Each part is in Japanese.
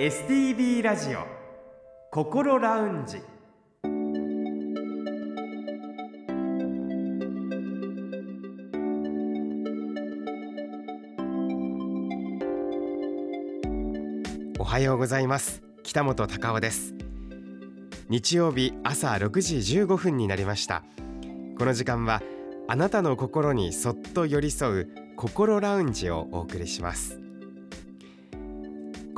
STB ラジオ心ラウンジ。おはようございます。北本孝夫です。日曜日朝6時15分になりました。この時間はあなたの心にそっと寄り添う心ラウンジをお送りします。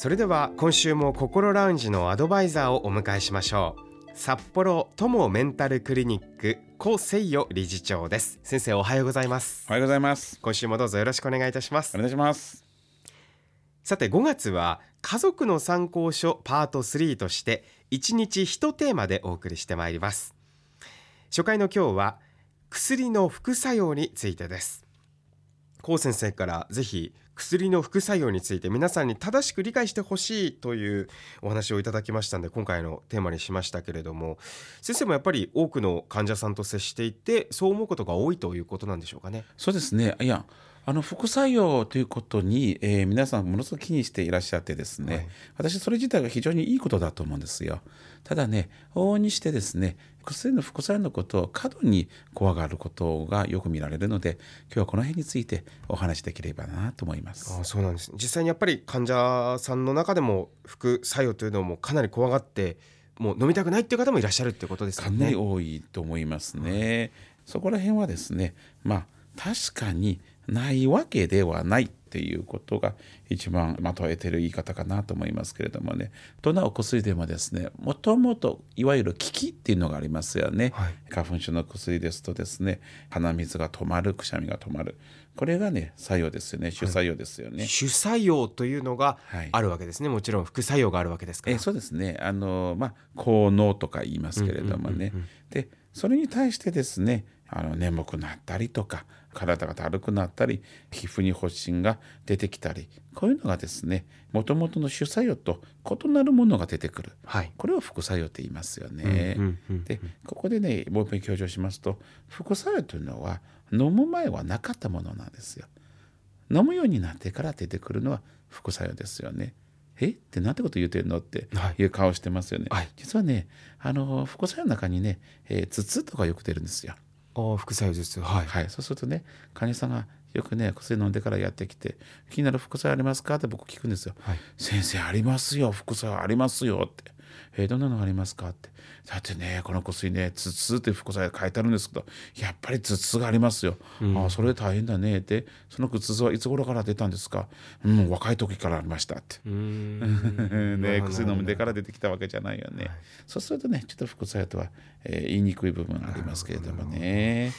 それでは今週も心ラウンジのアドバイザーをお迎えしましょう。札幌友メンタルクリニック高誠代理事長です。先生おはようございます。おはようございます。今週もどうぞよろしくお願いいたします。お願いします。さて5月は家族の参考書パート3として1日1テーマでお送りしてまいります。初回の今日は薬の副作用についてです。高先生からぜひ薬の副作用について皆さんに正しく理解してほしいというお話をいただきましたので今回のテーマにしましたけれども先生もやっぱり多くの患者さんと接していてそう思うことが多いということなんでしょうかね。そうですね。いやあの副作用ということに、えー、皆さんものすごく気にしていらっしゃってですね、はい、私それ自体が非常にいいことだと思うんですよ。ただね往々にしてですね薬の副作用のことを過度に怖がることがよく見られるので今日はこの辺についてお話しできればなと思います。あそうなんです。実際にやっぱり患者さんの中でも副作用というのもかなり怖がってもう飲みたくないっていう方もいらっしゃるっていうことですかね。かなり多いと思いますね、そこら辺はですねまあ確かにないわけではないっていうことが一番まとえてる言い方かなと思いますけれどもね。どんなお薬でもですね。もともといわゆる効きっていうのがありますよね、はい、花粉症の薬ですとですね。鼻水が止まるくしゃみが止まる。これがね作用ですよね。主作用ですよね、はい、主作用というのがあるわけですね、はい、もちろん副作用があるわけですから。えそうですね。あのまあ効能とか言いますけれどもね、でそれに対してですねあの眠くなったりとか体がだるくなったり皮膚に発疹が出てきたりこういうのがですねもともとの主作用と異なるものが出てくる、はい、これを副作用って言いますよね。でここでねもう一遍強調しますと副作用というのは飲む前はなかったものなんですよ。飲むようになってから出てくるのは副作用ですよね。え？ってなんてこと言うてんのっていう顔してますよね。はい、実はねあの副作用の中にね、えー、頭痛とかよく出るんですよ。あ副作用ですはい、はい、そうするとね患者さんがよくね薬飲んでからやってきて「気になる副作用ありますか?」って僕聞くんですよ。はい、先生ありますよ。副作用ありますよってえー、どんなのがありますか?」って「だってねこの薬ね頭痛って副作用書いてあるんですけどやっぱり頭痛がありますよ」うん、ああそれ大変だね」って「その頭痛はいつ頃から出たんですか?」うん「若い時からありました」って。ね薬飲んでから出てきたわけじゃないよね、はい、そうするとねちょっと副作用とは、えー、言いにくい部分ありますけれどもね。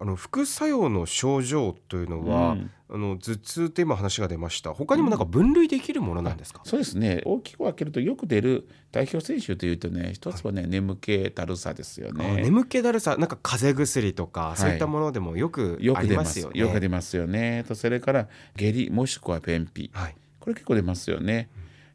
あの副作用の症状というのは、うん、あの頭痛って今話が出ました。他にもなんか分類できるものなんですか、うん、そうですね。大きく分けるとよく出る代表選手というとね一つはね、はい、眠気だるさですよね。眠気だるさ。なんか風邪薬とか、はい、そういったものでもよくありますよね。よく出ますよね。とそれから下痢もしくは便秘、はい、これ結構出ますよね、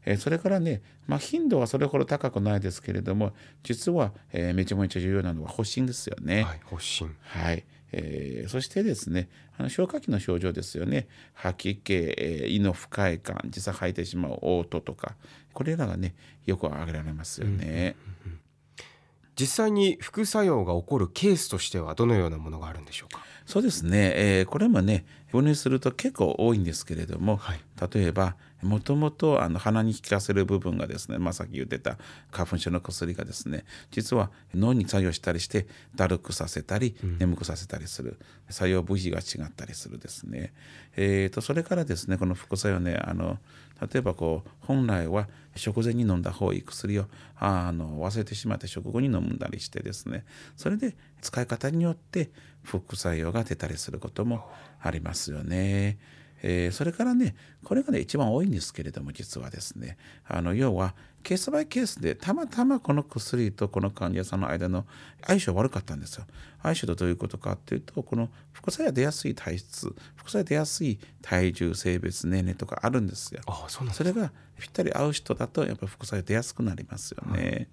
うん、えそれからね、まあ、頻度はそれほど高くないですけれども実は、えー、めちゃめちゃ重要なのは発疹ですよね。はい、発疹。はいえー、そしてですねあの消化器の症状ですよね。吐き気、えー、胃の不快感実際吐いてしまう嘔吐とかこれらがねよく挙げられますよね。うんうんうん。実際に副作用が起こるケースとしてはどのようなものがあるんでしょうか？そうですね、えー、これもね分類すると結構多いんですけれども、はい、例えばもともと鼻に効かせる部分がですね、まあ、さっき言ってた花粉症の薬がですね実は脳に作用したりしてだるくさせたり眠くさせたりする、うん、作用部位が違ったりするですね、えーと、それからですねこの副作用ねあの例えばこう本来は食前に飲んだ方がいい薬をあの忘れてしまって食後に飲んだりしてですね。それで使い方によって副作用が出たりすることもありますよね。えー、それからねこれがね一番多いんですけれども実はですねあの要はケースバイケースでたまたまこの薬とこの患者さんの間の相性悪かったんですよ。相性とどういうことかっていうとこの副作用出やすい体質副作用出やすい体重性別年齢とかあるんですよ。あそうなんそれがぴったり合う人だとやっぱ副作用出やすくなりますよね。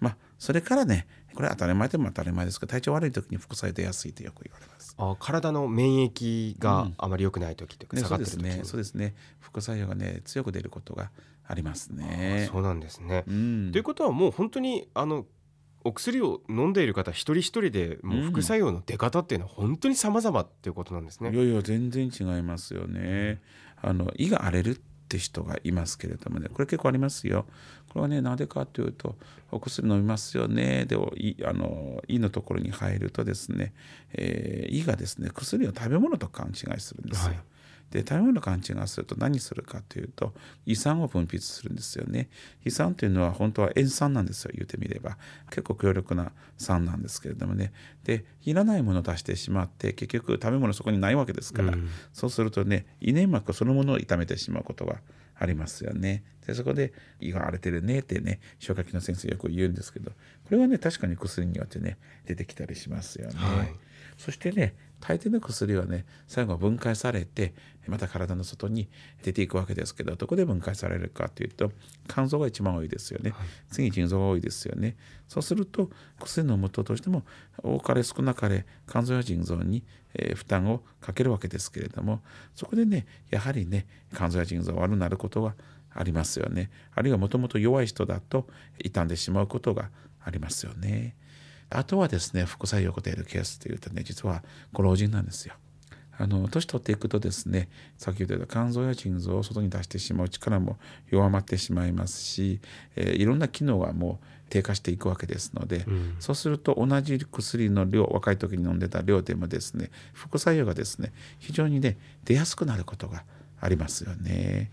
まあそれからねこれ当たり前でも当たり前ですけど体調悪い時に副作用出やすいってよく言われます。あ体の免疫があまり良くない時というか、ね、下がってる時そうですねそうですね副作用がね強く出ることがありますね。そうなんですね。うんということはもう本当にあのお薬を飲んでいる方一人一人でもう副作用の出方っていうのは本当に様々っていうことなんですね。いやいや全然違いますよね。あの胃が荒れるって人がいますけれどもねこれ結構ありますよ。これはねなぜかというとお薬飲みますよねでいあの胃のところに入るとですね、えー胃がですね薬を食べ物と勘違いするんですよ。はいで食べ物勘違いすると何するかというと胃酸を分泌するんですよね。胃酸というのは本当は塩酸なんですよ言ってみれば。結構強力な酸なんですけれどもね。でいらないものを出してしまって結局食べ物そこにないわけですから、うん。そうするとね胃粘膜そのものを痛めてしまうことがありますよね。でそこで胃が荒れてるねってね消化器の先生よく言うんですけど。これはね確かに薬によってね出てきたりしますよね。はいそしてね大抵の薬はね最後は分解されてまた体の外に出ていくわけですけどどこで分解されるかというと肝臓が一番多いですよね、次に腎臓が多いですよね。そうすると薬飲むとしても多かれ少なかれ肝臓や腎臓に、えー負担をかけるわけですけれどもそこでねやはりね肝臓や腎臓が悪くなることはありますよね。あるいはもともと弱い人だと傷んでしまうことがありますよね。あとはですね副作用が出るケースというとね実はご老人なんですよ。あの年取っていくとですね先ほど言った肝臓や腎臓を外に出してしまう力も弱まってしまいますし、えーいろんな機能がもう低下していくわけですので、んそうすると同じ薬の量若い時に飲んでた量でもですね副作用がですね非常にね出やすくなることがありますよね。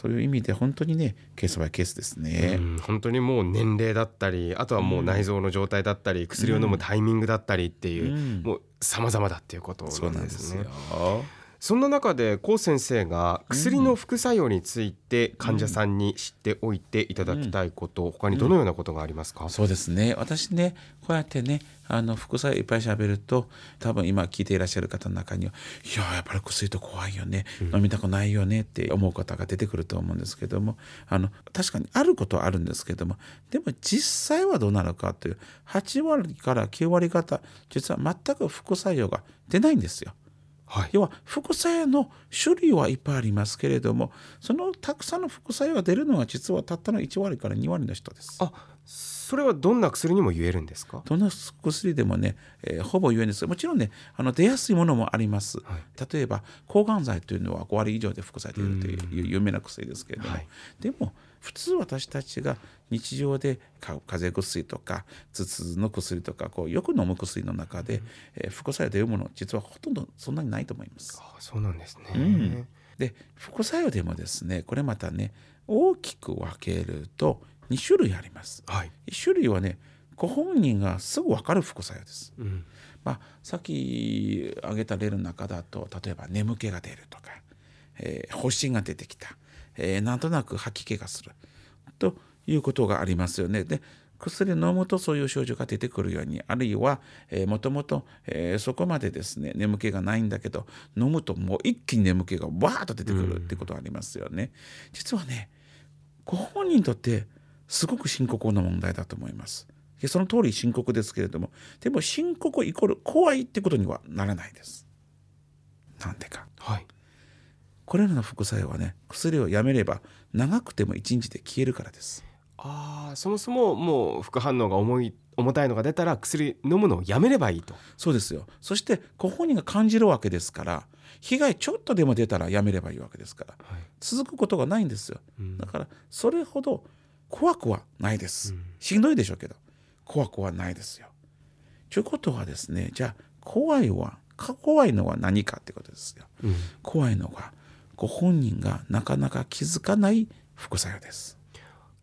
そういう意味で本当にねケースバイケースですね。うん本当にもう年齢だったりあとはもう内臓の状態だったり、薬を飲むタイミングだったりっていう、うんもう様々だっていうことそうなんでねなんですすよ。。そんな中で高先生が薬の副作用について患者さんに知っておいていただきたいこと、他にどのようなことがありますか、そうですね。私ねこうやってねあの副作用いっぱい喋ると多分今聞いていらっしゃる方の中には「いややっぱり薬と怖いよね、飲みたくないよね」って思う方が出てくると思うんですけどもあの確かにあることはあるんですけどもでも実際はどうなるかという8割から9割方実は全く副作用が出ないんですよ。はい。要は副作用の種類はいっぱいありますけれどもそのたくさんの副作用が出るのは実はたったの1割から2割の人です。あそれはどんな薬にも言えるんですか？どの薬でもね、えーほぼ言えんです。もちろんねあの出やすいものもあります、例えば抗がん剤というのは5割以上で副作用出るという有名な薬ですけれども、はい。でも普通私たちが日常で風邪薬とか頭痛の薬とかこうよく飲む薬の中で、えー副作用出るもの実はほとんどそんなにないと思います。あそうなんですね、うんで副作用でもですねこれまたね大きく分けると2種類あります。はい、1種類はねご本人がすぐ分かる副作用です。うんまあ、さっき挙げた例の中だと例えば眠気が出るとか、えー発疹が出てきた、えーなんとなく吐き気がするということがありますよね。で薬飲むとそういう症状が出てくるようにあるいは、えーもともと、えーそこまでですね眠気がないんだけど飲むともう一気に眠気がわーっと出てくるってことがありますよね。実はねご本人にとってすごく深刻な問題だと思います。その通り深刻ですけれどもでも深刻イコール怖いってことにはならないです。なんでかはいこれらの副作用はね薬をやめれば長くても1日で消えるからです。あーそもそももう副反応が重い重たいのが出たら薬飲むのをやめればいいとそうですよそしてご本人が感じるわけですから被害ちょっとでも出たらやめればいいわけですからはい続くことがないんですよ。うんだからそれほど怖くはないです。うんしんどいでしょうけど怖くはないですよ。ということはですねじゃあ怖いはか怖いのは何かってことですよ。うん怖いのがご本人がなかなか気づかない副作用です。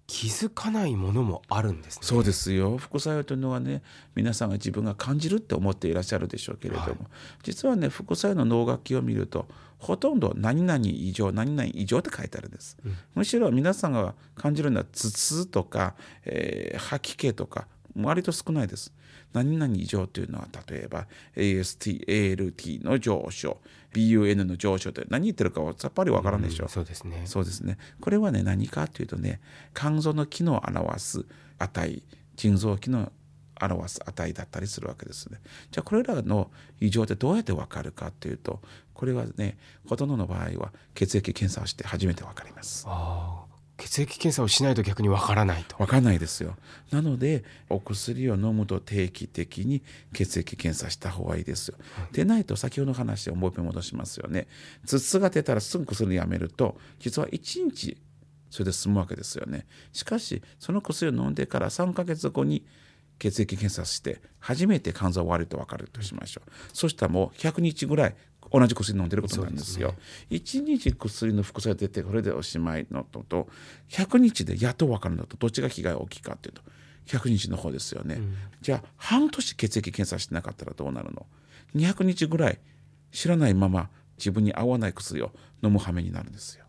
気づかないものもあるんですね。そうですよ。副作用というのはね皆さんが自分が感じるって思っていらっしゃるでしょうけれども、はい、実はね副作用の脳楽器を見るとほとんど何々異常何々異常って書いてあるんです、うん、むしろ皆さんが感じるのは頭痛とか、えー、吐き気とか割と少ないです何々異常というのは例えば AST、ALT の上昇 BUN の上昇って何言ってるかさっぱりわからないでしょ、うん、そうですねそうですねこれはね何かというとね肝臓の機能を表す値腎臓機能表す値だったりするわけですね。じゃあこれらの異常ってどうやって分かるかっていうとこれはねほとんどの場合は血液検査をして初めて分かります。あ血液検査をしないと逆にわからないと。わからないですよ。なのでお薬を飲むと定期的に血液検査した方がいいですよ。でないと先ほどの話をもう一遍戻しますよね。頭痛が出たらすぐ薬やめると実は1日それで済むわけですよね。しかしその薬を飲んでから3ヶ月後に血液検査して初めて肝臓悪いと分かるとしましょう。そしたらもう100日ぐらい同じ薬飲んでることなんですよ。すね、1日薬の副作用出てこれでおしまいのとと100日でやっと分かるのとどっちが被害が大きいかっていうと100日の方ですよね。うん、じゃあ半年血液検査してなかったらどうなるの ?200 日ぐらい知らないまま自分に合わない薬を飲む羽目になるんですよ。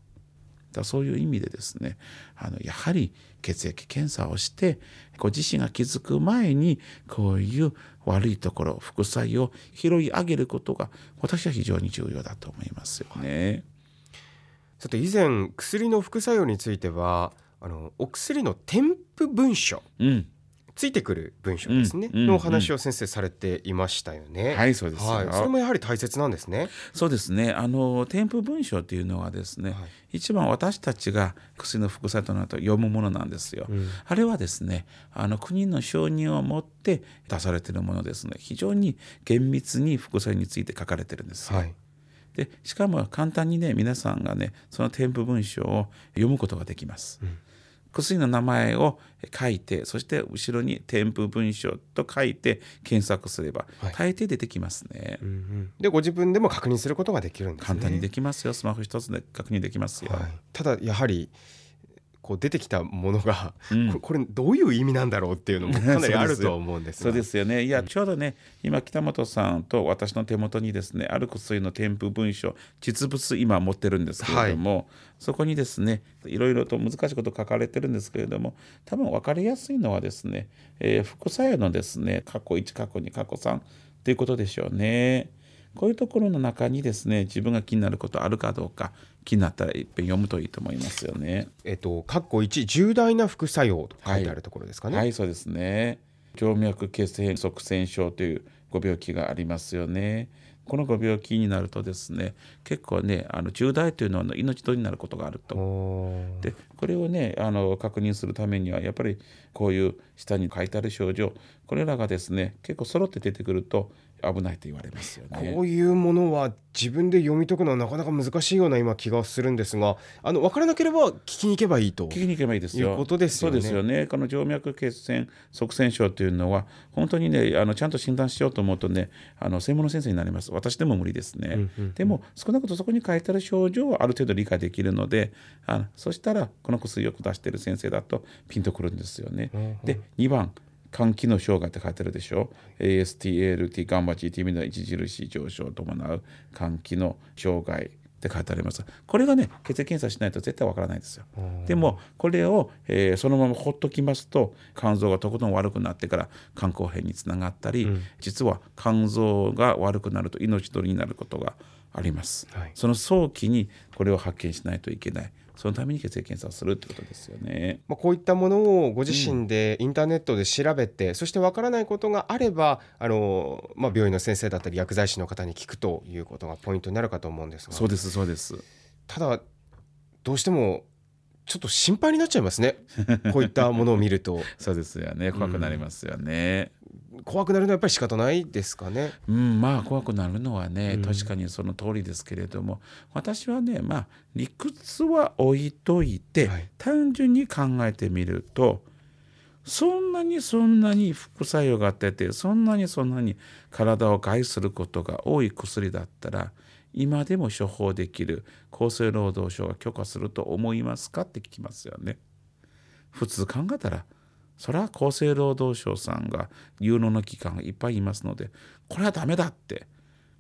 だそういう意味でですねあのやはり血液検査をしてご自身が気づく前にこういう悪いところ副作用を拾い上げることが私は非常に重要だと思いますよね。さて以前薬の副作用についてはあのお薬の添付文書、うんついてくる文章ですね、うん、のお話を先生されていましたよね。はいそうです、はい、それもやはり大切なんですね。そうですねあの添付文章というのはですね、はい、一番私たちが薬の副作用となると読むものなんですよ。うん、あれはですねあの国の承認を持って出されているものですね非常に厳密に副作用について書かれてるんですよ。はいでしかも簡単にね皆さんがねその添付文章を読むことができます。うん薬の名前を書いてそして後ろに添付文書と書いて検索すれば大抵出てきますね、うんうん、でご自分でも確認することができるんです、ね、簡単にできますよ。スマホ一つで確認できますよ、はい、ただやはりこう出てきたものが、うん、これどういう意味なんだろうっていうのも かなりあると思うんですそうですよね。いやちょうどね今北本さんと私の手元にですねある薬の添付文書実物今持ってるんですけれども、はい、そこにですねいろいろと難しいこと書かれてるんですけれども多分分かりやすいのはですね、えー、副作用のですね過去1過去2過去3ということでしょうね。こういうところの中にですね自分が気になることあるかどうか気になったら一遍読むといいと思いますよね。えっと括弧1重大な副作用と書いてあるところですかね。はい、はい、そうですね。静脈血栓塞栓症というご病気がありますよね。このご病気になるとですね結構ねあの重大というのは命取りになることがあると。でこれをねあの確認するためにはやっぱりこういう下に書いてある症状これらがですね結構揃って出てくると危ないと言われますよね。こういうものは自分で読み解くのはなかなか難しいような今気がするんですが、あの分からなければ聞きに行けばいいと。聞きに行けばいいですよ。いうことですよね。そうですよね。この静脈血栓塞栓症というのは本当にねあのちゃんと診断しようと思うとねあの専門の先生になります。私でも無理ですね。うんうんうん、でも少なくともそこに書いてある症状はある程度理解できるので、あのそしたらこの薬を出している先生だとピンとくるんですよね。うんうん、で2番。肝機能障害って書いてあるでしょ？ASTALT ガンマ GTB の著しい上昇を伴う肝機能障害って書いてあります。これがね血液検査しないと絶対わからないですよ。でもこれを、えー、そのままほっときますと肝臓がとことん悪くなってから肝硬変につながったり、うん、実は肝臓が悪くなると命取りになることがあります、はい、その早期にこれを発見しないといけないそのために血液検査をするってことですよね。まあ、こういったものをご自身でインターネットで調べて、うん、そしてわからないことがあればあの、まあ、病院の先生だったり薬剤師の方に聞くということがポイントになるかと思うんですが。そうですそうです。ただどうしてもちょっと心配になっちゃいますね。こういったものを見ると。そうですよね。怖くなりますよね、怖くなるのはやっぱり仕方ないですかね。うん、まあ怖くなるのはね、確かにその通りですけれども、私はね、まあ理屈は置いといて、はい、単純に考えてみると、そんなにそんなに副作用が出て、そんなにそんなに体を害することが多い薬だったら、今でも処方できる厚生労働省が許可すると思いますか？って聞きますよね。普通考えたらそれは厚生労働省さんが有能の機関がいっぱいいますのでこれはダメだって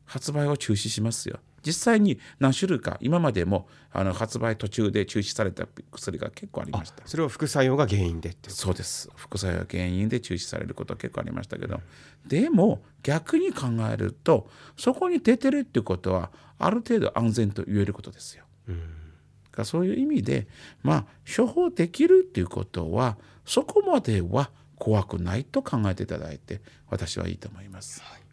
発売を中止しますよ。実際に何種類か今までもあの発売途中で中止された薬が結構ありました。それは副作用が原因でってそうです。副作用が原因で中止されることは結構ありましたけど、でも逆に考えるとそこに出てるってことはある程度安全と言えることですよ。うん、そういう意味でまあ処方できるっていうことはそこまでは怖くないと考えていただいて私はいいと思います。はい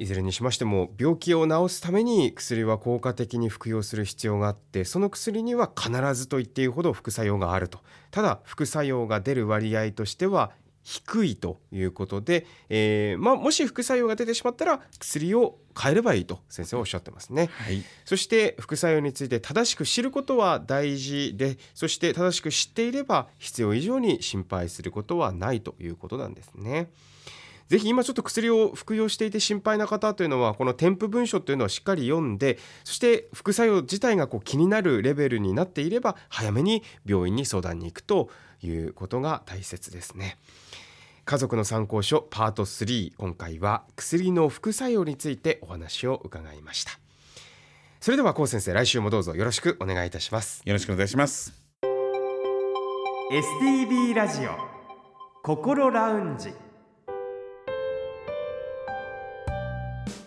いずれにしましても病気を治すために薬は効果的に服用する必要があってその薬には必ずと言っていいほど副作用があるとただ副作用が出る割合としては低いということで、えーまあ、もし副作用が出てしまったら薬を変えればいいと先生はおっしゃってますね、はい、そして副作用について正しく知ることは大事でそして正しく知っていれば必要以上に心配することはないということなんですね。ぜひ今ちょっと薬を服用していて心配な方というのはこの添付文書というのをしっかり読んでそして副作用自体がこう気になるレベルになっていれば早めに病院に相談に行くということが大切ですね。家族の参考書パート3今回は薬の副作用についてお話を伺いました。それでは高先生来週もどうぞよろしくお願いいたします。よろしくお願いします。STB ラジオ心ラウンジ。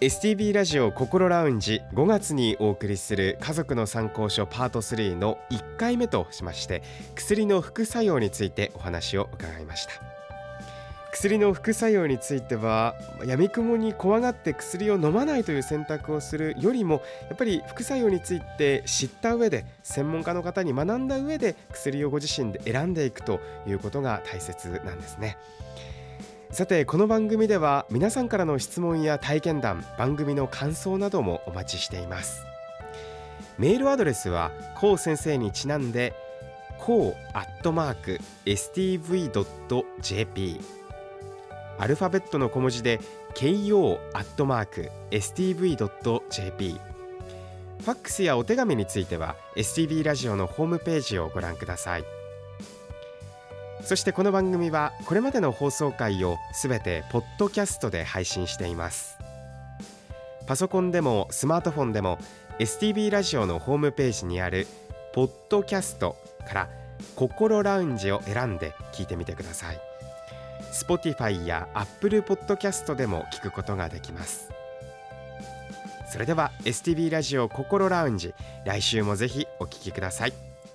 STB ラジオ心ラウンジ5月にお送りする家族の参考書パート3の1回目としまして薬の副作用についてお話を伺いました薬の副作用については闇雲に怖がって薬を飲まないという選択をするよりもやっぱり副作用について知った上で専門家の方に学んだ上で薬をご自身で選んでいくということが大切なんですね。さてこの番組では皆さんからの質問や体験談番組の感想などもお待ちしていますメールアドレスはこう先生にちなんでこうアットマーク stv.jp アルファベットの小文字で ko アットマーク stv.jp ファックスやお手紙については STV ラジオのホームページをご覧ください。そしてこの番組はこれまでの放送回をすべてポッドキャストで配信しています。パソコンでもスマートフォンでも STB ラジオのホームページにあるポッドキャストから心ラウンジを選んで聞いてみてください。Spotify や Apple Podcast でも聞くことができます。それでは STB ラジオ心ラウンジ来週もぜひお聞きください。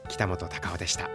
北本隆夫でした。